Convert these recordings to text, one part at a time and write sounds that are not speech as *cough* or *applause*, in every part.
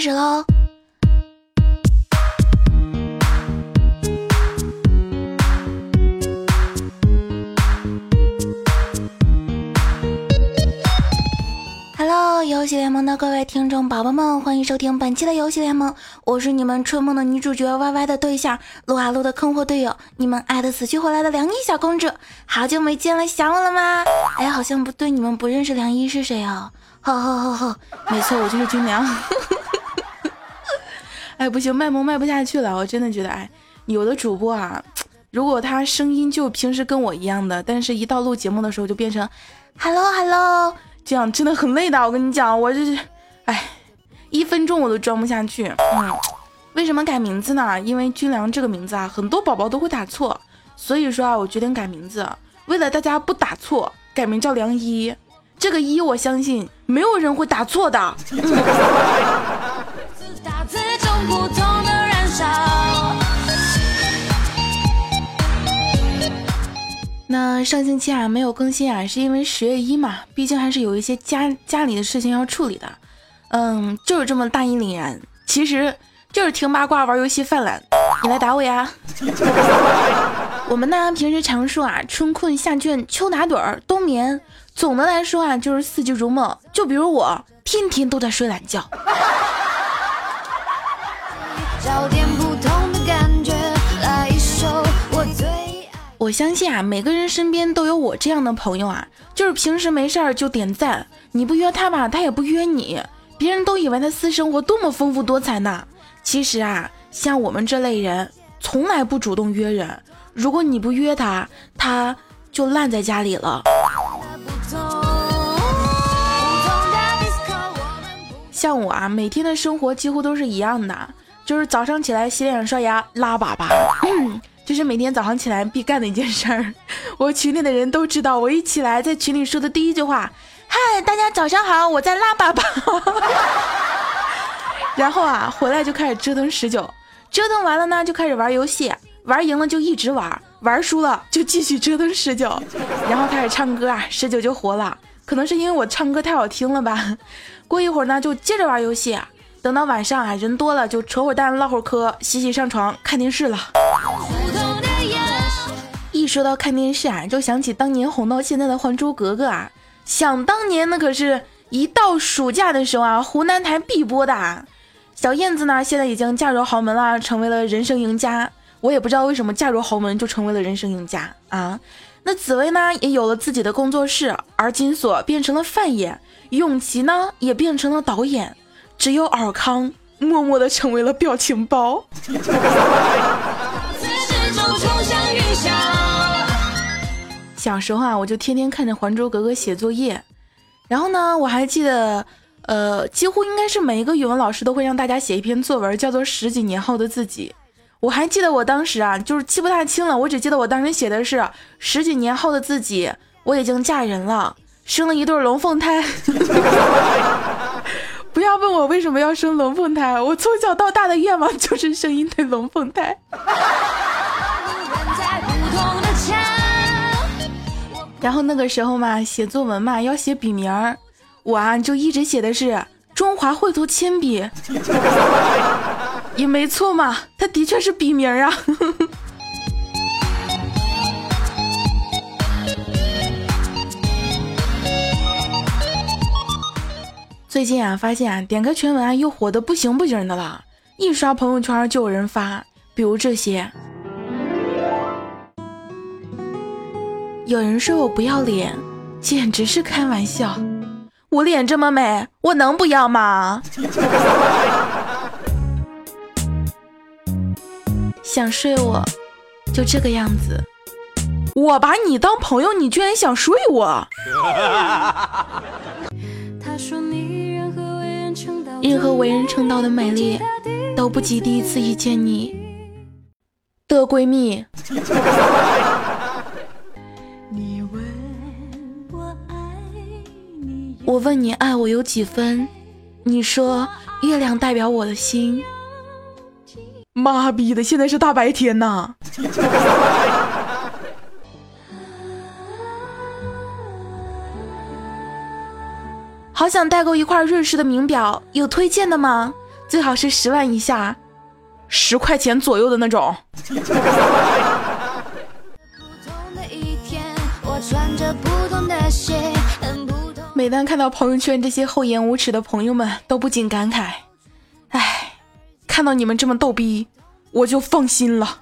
开始喽。Hello，游戏联盟的各位听众宝宝们，欢迎收听本期的游戏联盟，我是你们春梦的女主角 Y Y 的对象，撸啊撸的坑货队友，你们爱的死去活来的凉衣小公主，好久没见了，想我了吗？哎，好像不对，你们不认识凉衣是谁啊？呵呵呵呵，没错，我就是军粮。哎，不行，卖萌卖不下去了，我真的觉得，哎，有的主播啊，如果他声音就平时跟我一样的，但是一到录节目的时候就变成 Hello Hello。这样真的很累的，我跟你讲，我这是，哎，一分钟我都装不下去。嗯，为什么改名字呢？因为军粮这个名字啊，很多宝宝都会打错，所以说啊，我决定改名字，为了大家不打错，改名叫梁一。这个一，我相信没有人会打错的。*laughs* 普通的燃烧那上星期啊没有更新啊，是因为十月一嘛，毕竟还是有一些家家里的事情要处理的，嗯，就是这么大义凛然，其实就是听八卦玩游戏犯懒，你来打我呀！*laughs* 我们呢平时常说啊，春困夏倦秋打盹儿冬眠，总的来说啊就是四季如梦，就比如我天天都在睡懒觉。我相信啊，每个人身边都有我这样的朋友啊，就是平时没事儿就点赞，你不约他吧，他也不约你，别人都以为他私生活多么丰富多彩呢。其实啊，像我们这类人，从来不主动约人，如果你不约他，他就烂在家里了。像我啊，每天的生活几乎都是一样的，就是早上起来洗脸刷牙拉粑粑。这是每天早上起来必干的一件事儿，*laughs* 我群里的人都知道。我一起来在群里说的第一句话：“嗨，大家早上好，我在拉粑粑。*laughs* ”然后啊，回来就开始折腾十九，折腾完了呢，就开始玩游戏，玩赢了就一直玩，玩输了就继续折腾十九，然后开始唱歌啊，十九就活了。可能是因为我唱歌太好听了吧。过一会儿呢，就接着玩游戏，等到晚上啊，人多了就扯会蛋唠会嗑，洗洗上床看电视了。一说到看电视啊，就想起当年红到现在的《还珠格格》啊。想当年那可是一到暑假的时候啊，湖南台必播的。小燕子呢，现在已经嫁入豪门了，成为了人生赢家。我也不知道为什么嫁入豪门就成为了人生赢家啊。那紫薇呢，也有了自己的工作室，而金锁变成了范爷，永琪呢也变成了导演，只有尔康默默的成为了表情包。小时候啊，我就天天看着《还珠格格》写作业，然后呢，我还记得，呃，几乎应该是每一个语文老师都会让大家写一篇作文，叫做《十几年后的自己》。我还记得我当时啊，就是记不大清了，我只记得我当时写的是十几年后的自己，我已经嫁人了，生了一对龙凤胎。不要问我为什么要生龙凤胎，我从小到大的愿望就是生一对龙凤胎。*laughs* 然后那个时候嘛，写作文嘛要写笔名儿，我啊就一直写的是中华绘图铅笔，*laughs* 也没错嘛，它的确是笔名啊。最近啊，发现啊，点开全文啊又火的不行不行的了，一刷朋友圈就有人发，比如这些。有人说我不要脸，简直是开玩笑。我脸这么美，我能不要吗？*laughs* 想睡我，就这个样子。我把你当朋友，你居然想睡我？*laughs* 他说你任何为人称道的美丽，都不及第一次遇见你的闺蜜。*laughs* 我问你爱我有几分，你说月亮代表我的心。妈逼的，现在是大白天呐！*laughs* 好想代购一块瑞士的名表，有推荐的吗？最好是十万以下，十块钱左右的那种。每当看到朋友圈这些厚颜无耻的朋友们，都不禁感慨：哎，看到你们这么逗逼，我就放心了。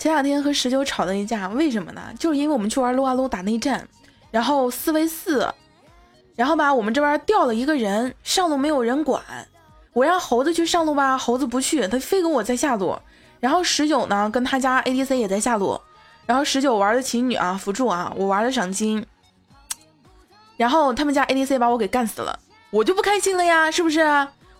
前两天和十九吵了一架，为什么呢？就是因为我们去玩撸啊撸打内战，然后四 v 四，然后吧，我们这边掉了一个人，上路没有人管，我让猴子去上路吧，猴子不去，他非跟我在下路。然后十九呢，跟他家 ADC 也在下路，然后十九玩的琴女啊，辅助啊，我玩的赏金，然后他们家 ADC 把我给干死了，我就不开心了呀，是不是？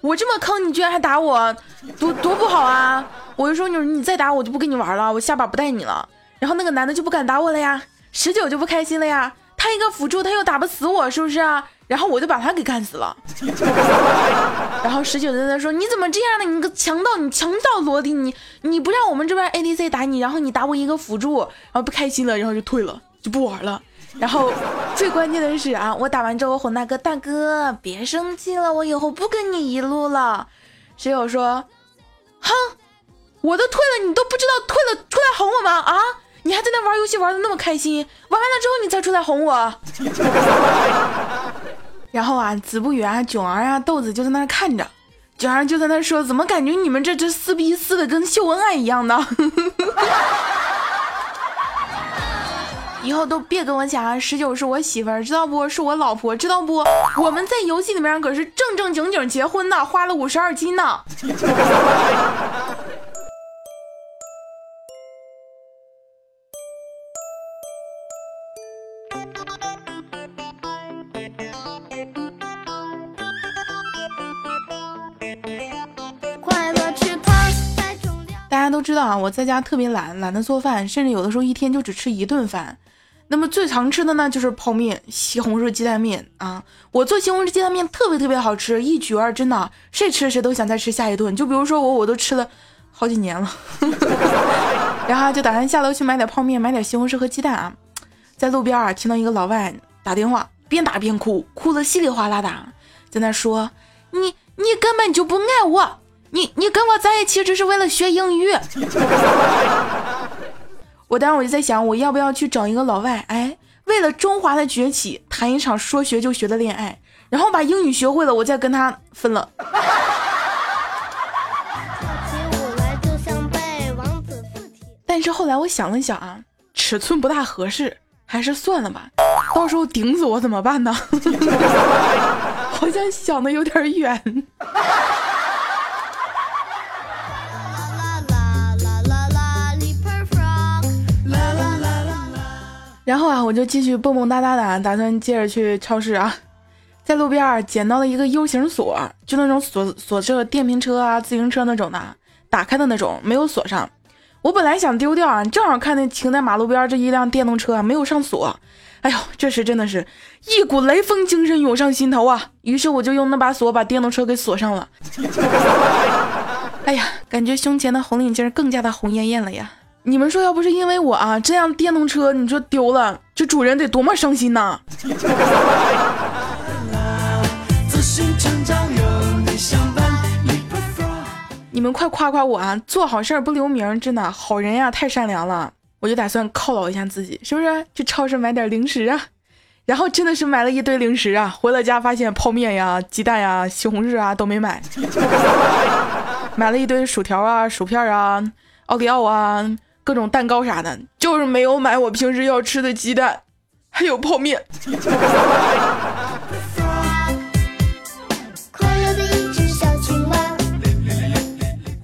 我这么坑，你居然还打我，多多不好啊！我就说你你再打我就不跟你玩了，我下把不带你了。然后那个男的就不敢打我了呀，十九就不开心了呀，他一个辅助他又打不死我，是不是啊？然后我就把他给干死了，*laughs* 然后十九在那说：“你怎么这样呢？你个强盗，你强盗罗迪，你你不让我们这边 ADC 打你，然后你打我一个辅助，然后不开心了，然后就退了，就不玩了。然后最关键的是啊，我打完之后我哄大哥，大哥别生气了，我以后不跟你一路了。十九说：哼，我都退了，你都不知道退了出来哄我吗？啊，你还在那玩游戏玩的那么开心，玩完了之后你才出来哄我。*laughs* ”然后啊，子不语啊，囧儿啊，豆子就在那看着，囧儿就在那说：“怎么感觉你们这这撕逼撕的跟秀恩爱一样呢？” *laughs* 以后都别跟我讲十九是我媳妇儿，知道不？是我老婆，知道不？我们在游戏里面可是正正经经结婚的，花了五十二金呢。都知道啊，我在家特别懒，懒得做饭，甚至有的时候一天就只吃一顿饭。那么最常吃的呢，就是泡面、西红柿鸡蛋面啊。我做西红柿鸡蛋面特别特别好吃，一绝儿，真的，谁吃谁都想再吃下一顿。就比如说我，我都吃了好几年了。*laughs* 然后就打算下楼去买点泡面，买点西红柿和鸡蛋啊。在路边啊，听到一个老外打电话，边打边哭，哭得稀里哗啦的，在那说：“你你根本就不爱我。”你你跟我在一起只是为了学英语，我当时我就在想，我要不要去找一个老外，哎，为了中华的崛起，谈一场说学就学的恋爱，然后把英语学会了，我再跟他分了。但是后来我想了想啊，尺寸不大合适，还是算了吧，到时候顶死我怎么办呢？*laughs* 好像想的有点远。然后啊，我就继续蹦蹦哒哒的，打算接着去超市啊。*laughs* 在路边捡到了一个 U 型锁，就那种锁锁这电瓶车啊、自行车那种的，打开的那种，没有锁上。我本来想丢掉啊，正好看那停在马路边这一辆电动车啊，没有上锁。哎呦，这时真的是一股雷锋精神涌上心头啊！于是我就用那把锁把电动车给锁上了。*laughs* 哎呀，感觉胸前的红领巾更加的红艳艳了呀。你们说，要不是因为我啊，这辆电动车你说丢了，这主人得多么伤心呐！*laughs* 你们快夸夸我啊，做好事不留名，真的好人呀，太善良了。我就打算犒劳一下自己，是不是？去超市买点零食啊，然后真的是买了一堆零食啊，回了家发现泡面呀、鸡蛋呀、西红柿啊都没买，*laughs* 买了一堆薯条啊、薯片啊、奥利奥啊。各种蛋糕啥的，就是没有买我平时要吃的鸡蛋，*laughs* 还有泡面。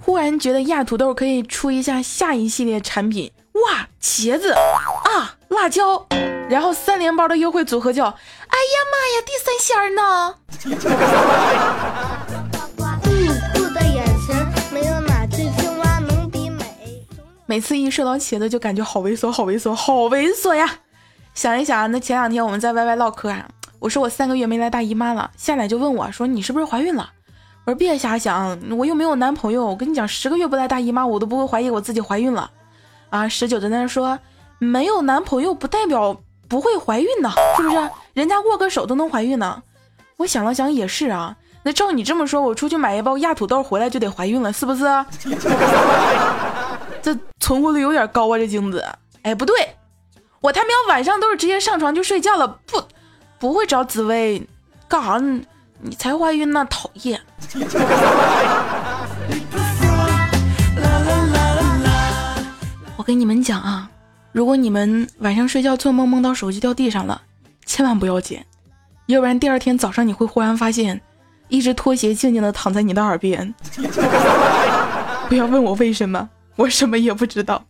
忽然觉得亚土豆可以出一下下一系列产品，哇，茄子啊，辣椒，然后三连包的优惠组合叫，哎呀妈呀，第三鲜呢？每次一说到茄子，就感觉好猥琐，好猥琐，好猥琐呀！想一想，那前两天我们在 YY 唠嗑啊，我说我三个月没来大姨妈了，夏奶就问我说你是不是怀孕了？我说别瞎想，我又没有男朋友。我跟你讲，十个月不来大姨妈，我都不会怀疑我自己怀孕了。啊，十九在那说没有男朋友不代表不会怀孕呢？是不是？人家握个手都能怀孕呢。我想了想也是啊。那照你这么说，我出去买一包压土豆回来就得怀孕了，是不是？*laughs* 这存活率有点高啊，这精子。哎，不对，我他喵晚上都是直接上床就睡觉了，不不会找紫薇，干啥？你才怀孕呢，讨厌。*laughs* 我跟你们讲啊，如果你们晚上睡觉做梦梦到手机掉地上了，千万不要捡，要不然第二天早上你会忽然发现。一只拖鞋静静的躺在你的耳边，*laughs* 不要问我为什么，我什么也不知道。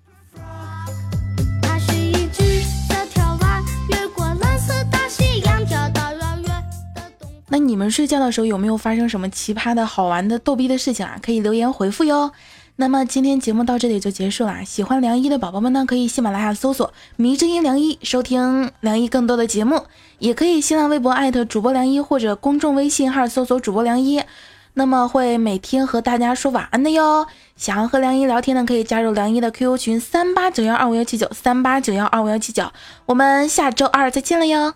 那你们睡觉的时候有没有发生什么奇葩的好玩的逗逼的事情啊？可以留言回复哟。那么今天节目到这里就结束了。喜欢梁一的宝宝们呢，可以喜马拉雅搜索“迷之音梁一”收听梁一更多的节目，也可以新浪微博艾特主播梁一或者公众微信号搜索主播梁一，那么会每天和大家说晚安的哟。想要和梁一聊天的，可以加入梁一的 QQ 群三八九幺二五幺七九三八九幺二五幺七九。我们下周二再见了哟。